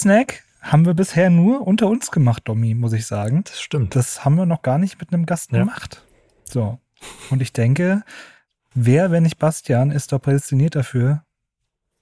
Speedsnack haben wir bisher nur unter uns gemacht, Domi, muss ich sagen. Das stimmt. Das haben wir noch gar nicht mit einem Gast Ja. gemacht. So. Und ich denke, wer, wenn nicht Bastian, ist doch prädestiniert dafür,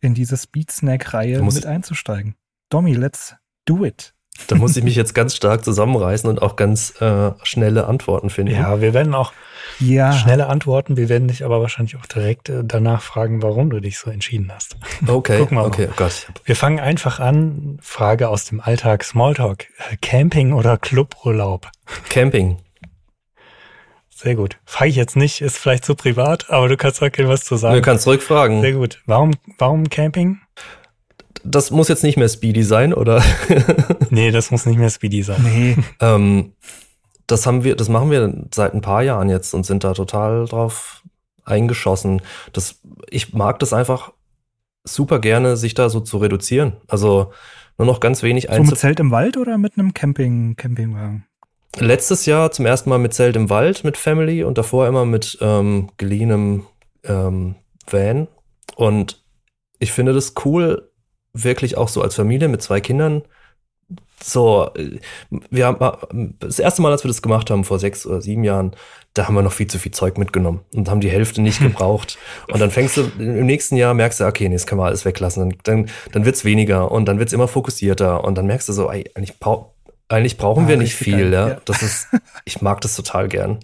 in diese Speedsnack-Reihe Da muss mit einzusteigen. Domi, let's do it. Da muss ich mich jetzt ganz stark zusammenreißen und auch ganz äh, schnelle Antworten finden. Ja, wir werden auch Ja. schnelle Antworten. Wir werden dich aber wahrscheinlich auch direkt äh, danach fragen, warum du dich so entschieden hast. Okay, wir mal. okay, oh Gott. Wir fangen einfach an. Frage aus dem Alltag, Smalltalk. Äh, Camping oder Cluburlaub? Camping. Sehr gut. Frage ich jetzt nicht, ist vielleicht zu privat, aber du kannst auch was zu Du sagen. kannst zurückfragen. Sehr gut. Warum, warum Camping? Das muss jetzt nicht mehr Speedy sein, oder? Nee, das muss nicht mehr Speedy sein. Nee, ähm, das haben wir, das machen wir seit ein paar Jahren jetzt und sind da total drauf eingeschossen. Das, ich mag das einfach super gerne, sich da so zu reduzieren. Also nur noch ganz wenig so Einzel mit Zelt im Wald oder mit einem Camping, Campingwagen? Letztes Jahr zum ersten Mal mit Zelt im Wald mit Family und davor immer mit ähm, geliehenem ähm, Van. Und ich finde das cool, wirklich auch so als Familie mit zwei Kindern. So, äh, wir haben das erste Mal, als wir das gemacht haben, vor sechs oder sieben Jahren, da haben wir noch viel zu viel Zeug mitgenommen und haben die Hälfte nicht gebraucht. Und dann fängst du im nächsten Jahr merkst du, okay, nee, das können wir alles weglassen. Dann, dann, dann wird's weniger und dann wird's immer fokussierter und dann merkst du so, ey, eigentlich, eigentlich brauchen Ah, wir nicht viel, ja. ja. Das ist, ich mag das total gern.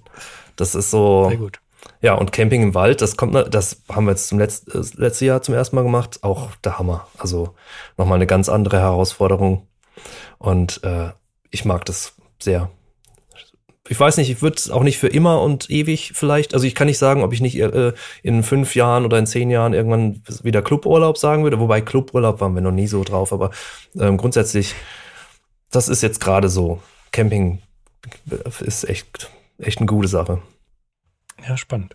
Das ist so. Sehr gut. Ja, und Camping im Wald, das kommt, das haben wir jetzt zum letzten, äh, letzte Jahr zum ersten Mal gemacht. Auch der Hammer. Also nochmal eine ganz andere Herausforderung. Und äh, ich mag das sehr. Ich weiß nicht, ich würde es auch nicht für immer und ewig vielleicht. Also ich kann nicht sagen, ob ich nicht äh, in fünf Jahren oder in zehn Jahren irgendwann wieder Cluburlaub sagen würde. Wobei Cluburlaub waren wir noch nie so drauf. Aber ähm, grundsätzlich, das ist jetzt gerade so. Camping ist echt, echt eine gute Sache. Ja, spannend.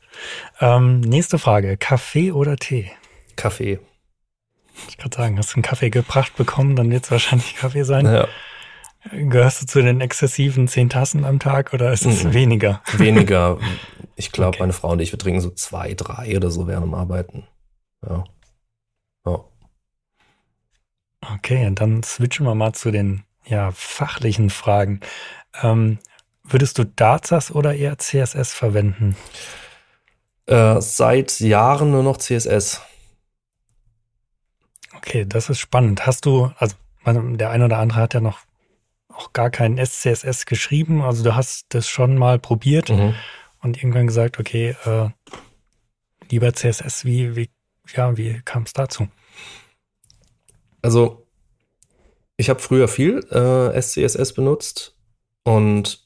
Ähm, nächste Frage. Kaffee oder Tee? Kaffee. Ich kann sagen, hast du einen Kaffee gebracht bekommen, dann wird es wahrscheinlich Kaffee sein. Ja, Gehörst du zu den exzessiven zehn Tassen am Tag oder ist es Mhm. weniger? weniger. Ich glaube, Okay. meine Frau und ich, wir trinken so zwei, drei oder so während dem Arbeiten. Ja. ja. Okay, und dann switchen wir mal zu den ja, fachlichen Fragen. Ähm, würdest du Dartsas oder eher CSS verwenden? Äh, seit Jahren nur noch CSS. Okay, das ist spannend. Hast du, also der eine oder andere hat ja noch auch gar keinen SCSS geschrieben, also du hast das schon mal probiert Mhm. und irgendwann gesagt, okay, äh, lieber CSS, wie, wie, ja, wie kam es dazu? Also, ich habe früher viel äh, SCSS benutzt und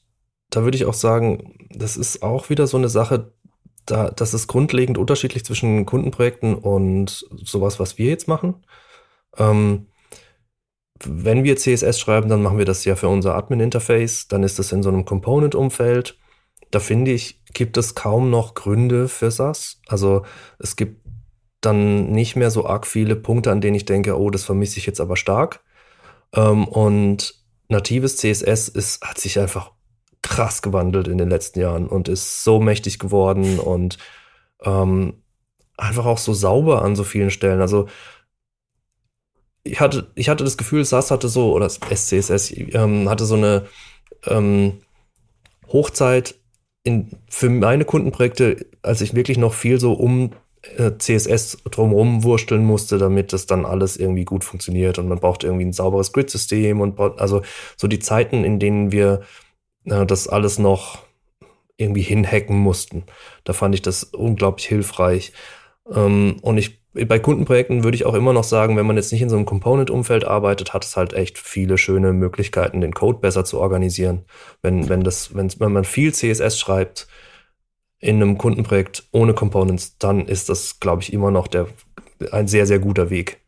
da würde ich auch sagen, das ist auch wieder so eine Sache, da, das ist grundlegend unterschiedlich zwischen Kundenprojekten und sowas, was wir jetzt machen. Ähm, wenn wir CSS schreiben, dann machen wir das ja für unser Admin-Interface, dann ist das in so einem Component-Umfeld. Da finde ich, gibt es kaum noch Gründe für SAS. Also es gibt dann nicht mehr so arg viele Punkte, an denen ich denke, oh, das vermisse ich jetzt aber stark. Ähm, und natives CSS ist, hat sich einfach krass gewandelt in den letzten Jahren und ist so mächtig geworden und ähm, einfach auch so sauber an so vielen Stellen. Also ich hatte, ich hatte das Gefühl, SAS hatte so, oder SCSS ähm, hatte so eine ähm, Hochzeit in, für meine Kundenprojekte, als ich wirklich noch viel so um äh, CSS drumherum wursteln musste, damit das dann alles irgendwie gut funktioniert und man braucht irgendwie ein sauberes Grid-System und also so die Zeiten, in denen wir äh, das alles noch irgendwie hinhacken mussten. Da fand ich das unglaublich hilfreich. Ähm, und ich bei Kundenprojekten würde ich auch immer noch sagen, wenn man jetzt nicht in so einem Component-Umfeld arbeitet, hat es halt echt viele schöne Möglichkeiten, den Code besser zu organisieren. Wenn, wenn das, wenn, wenn man viel CSS schreibt in einem Kundenprojekt ohne Components, dann ist das, glaube ich, immer noch der, ein sehr, sehr guter Weg.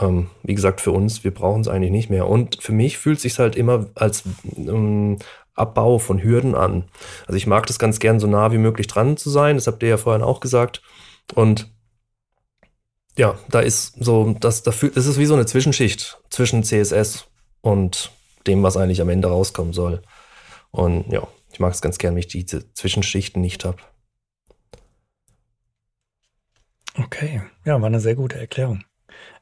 Ähm, wie gesagt, für uns, wir brauchen es eigentlich nicht mehr. Und für mich fühlt es sich halt immer als ähm, Abbau von Hürden an. Also ich mag das ganz gern so nah wie möglich dran zu sein. Das habt ihr ja vorhin auch gesagt. Und ja, da ist so, das, das, das ist wie so eine Zwischenschicht zwischen CSS und dem, was eigentlich am Ende rauskommen soll. Und ja, ich mag es ganz gern, wenn ich diese Zwischenschichten nicht habe. Okay, ja, war eine sehr gute Erklärung.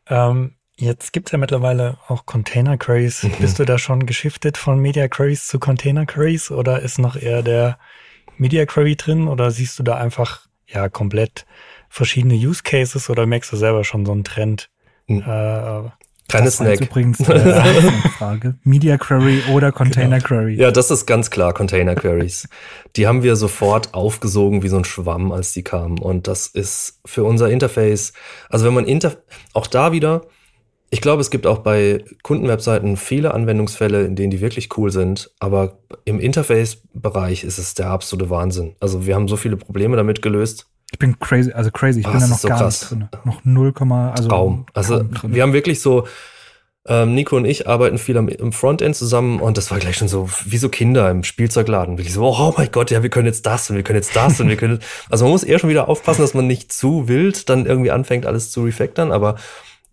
Ähm, Jetzt gibt es ja mittlerweile auch Container Queries. Mhm. Bist du da schon geschiftet von Media Queries zu Container Queries oder ist noch eher der Media Query drin oder siehst du da einfach ja komplett verschiedene Use Cases oder merkst du selber schon so einen Trend? Mhm. Äh, Kleine Snack. übrigens äh, Frage. Media Query oder Container genau. Query? Ja, das ist ganz klar Container Queries. die haben wir sofort aufgesogen wie so ein Schwamm, als die kamen. Und das ist für unser Interface, also wenn man Inter, auch da wieder, ich glaube, es gibt auch bei Kundenwebseiten viele Anwendungsfälle, in denen die wirklich cool sind, aber im Interface-Bereich ist es der absolute Wahnsinn. Also wir haben so viele Probleme damit gelöst. Ich bin crazy, also crazy, ich oh, bin da noch so gar krass. nicht drin. Noch 0, also Traum. Also wir haben wirklich so, ähm, Nico und ich arbeiten viel am, im Frontend zusammen und das war gleich schon so wie so Kinder im Spielzeugladen. Wirklich so, oh mein Gott, ja, wir können jetzt das und wir können jetzt das und wir können. Also man muss eher schon wieder aufpassen, dass man nicht zu wild dann irgendwie anfängt, alles zu refactoren, aber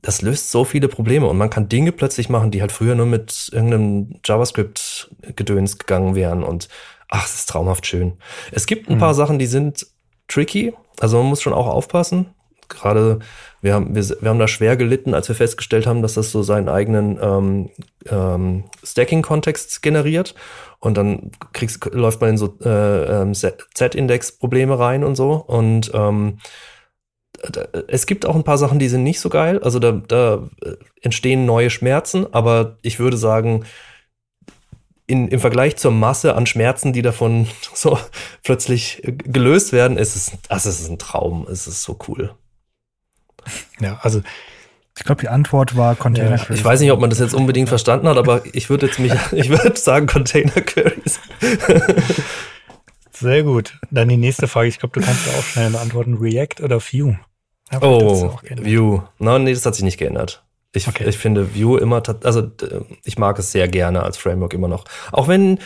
das löst so viele Probleme und man kann Dinge plötzlich machen, die halt früher nur mit irgendeinem JavaScript-Gedöns gegangen wären und ach, es ist traumhaft schön. Es gibt ein mhm. paar Sachen, die sind tricky, also man muss schon auch aufpassen. Gerade wir haben, wir, wir haben da schwer gelitten, als wir festgestellt haben, dass das so seinen eigenen ähm, ähm, Stacking-Kontext generiert. Und dann kriegst, läuft man in so äh, ähm, Z-Index-Probleme rein und so. Und ähm, es gibt auch ein paar Sachen, die sind nicht so geil. Also da, da entstehen neue Schmerzen, aber ich würde sagen, in, im Vergleich zur Masse an Schmerzen, die davon so plötzlich gelöst werden, ist es, es ist ein Traum. Es ist so cool. Ja, also ich glaube, die Antwort war Container ja, Queries. Ich weiß nicht, ob man das jetzt unbedingt verstanden hat, aber ich würde jetzt mich, ich würde sagen Container Queries. Sehr gut. Dann die nächste Frage. Ich glaube, du kannst auch schnell beantworten. React oder Vue? oh, Vue. Nein, nee, das hat sich nicht geändert. Ich, okay. ich finde Vue immer, also ich mag es sehr gerne als Framework immer noch. Auch wenn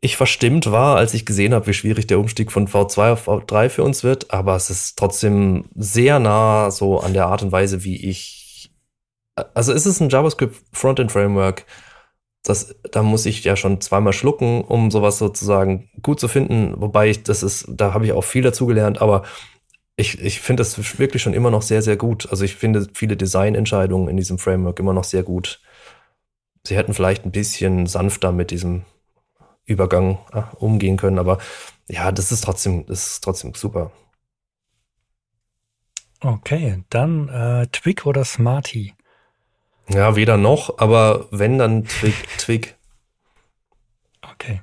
ich verstimmt war, als ich gesehen habe, wie schwierig der Umstieg von V2 auf V3 für uns wird, aber es ist trotzdem sehr nah so an der Art und Weise, wie ich. Also ist es ein JavaScript Frontend Framework, das, da muss ich ja schon zweimal schlucken, um sowas sozusagen gut zu finden. Wobei ich, das ist, da habe ich auch viel dazugelernt, aber ich, ich finde das wirklich schon immer noch sehr, sehr gut. Also ich finde viele Designentscheidungen in diesem Framework immer noch sehr gut. Sie hätten vielleicht ein bisschen sanfter mit diesem Übergang äh, umgehen können, aber ja, das ist trotzdem, das ist trotzdem super. Okay, dann äh, Twig oder Smarty? Ja, weder noch, aber wenn, dann Twig. Twig. Okay.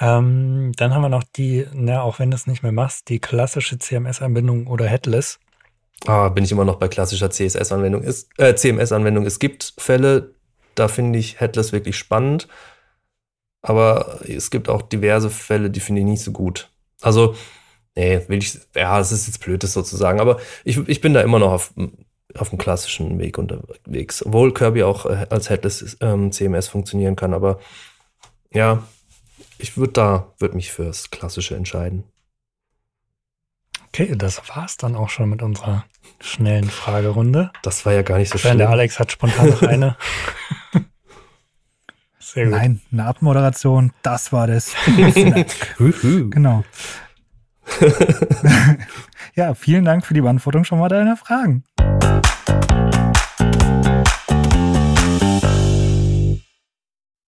Ähm, dann haben wir noch die, na, auch wenn du es nicht mehr machst, die klassische CMS-Anbindung oder Headless. Ah, bin ich immer noch bei klassischer CSS-Anwendung, äh, CMS-Anwendung. Es gibt Fälle, da finde ich Headless wirklich spannend. Aber es gibt auch diverse Fälle, die finde ich nicht so gut. Also, nee, will ich, ja, es ist jetzt blöd, das sozusagen. Aber ich, ich bin da immer noch auf, auf dem klassischen Weg unterwegs. Obwohl Kirby auch äh, als Headless ähm, CMS funktionieren kann. Aber ja, ich würde da, würde mich fürs Klassische entscheiden. Okay, das war's dann auch schon mit unserer schnellen Fragerunde. Das war ja gar nicht so schlimm. Der Alex hat spontan noch eine. Sehr gut. Nein, eine Abmoderation, das war das. genau. ja, vielen Dank für die Beantwortung schon mal deiner Fragen.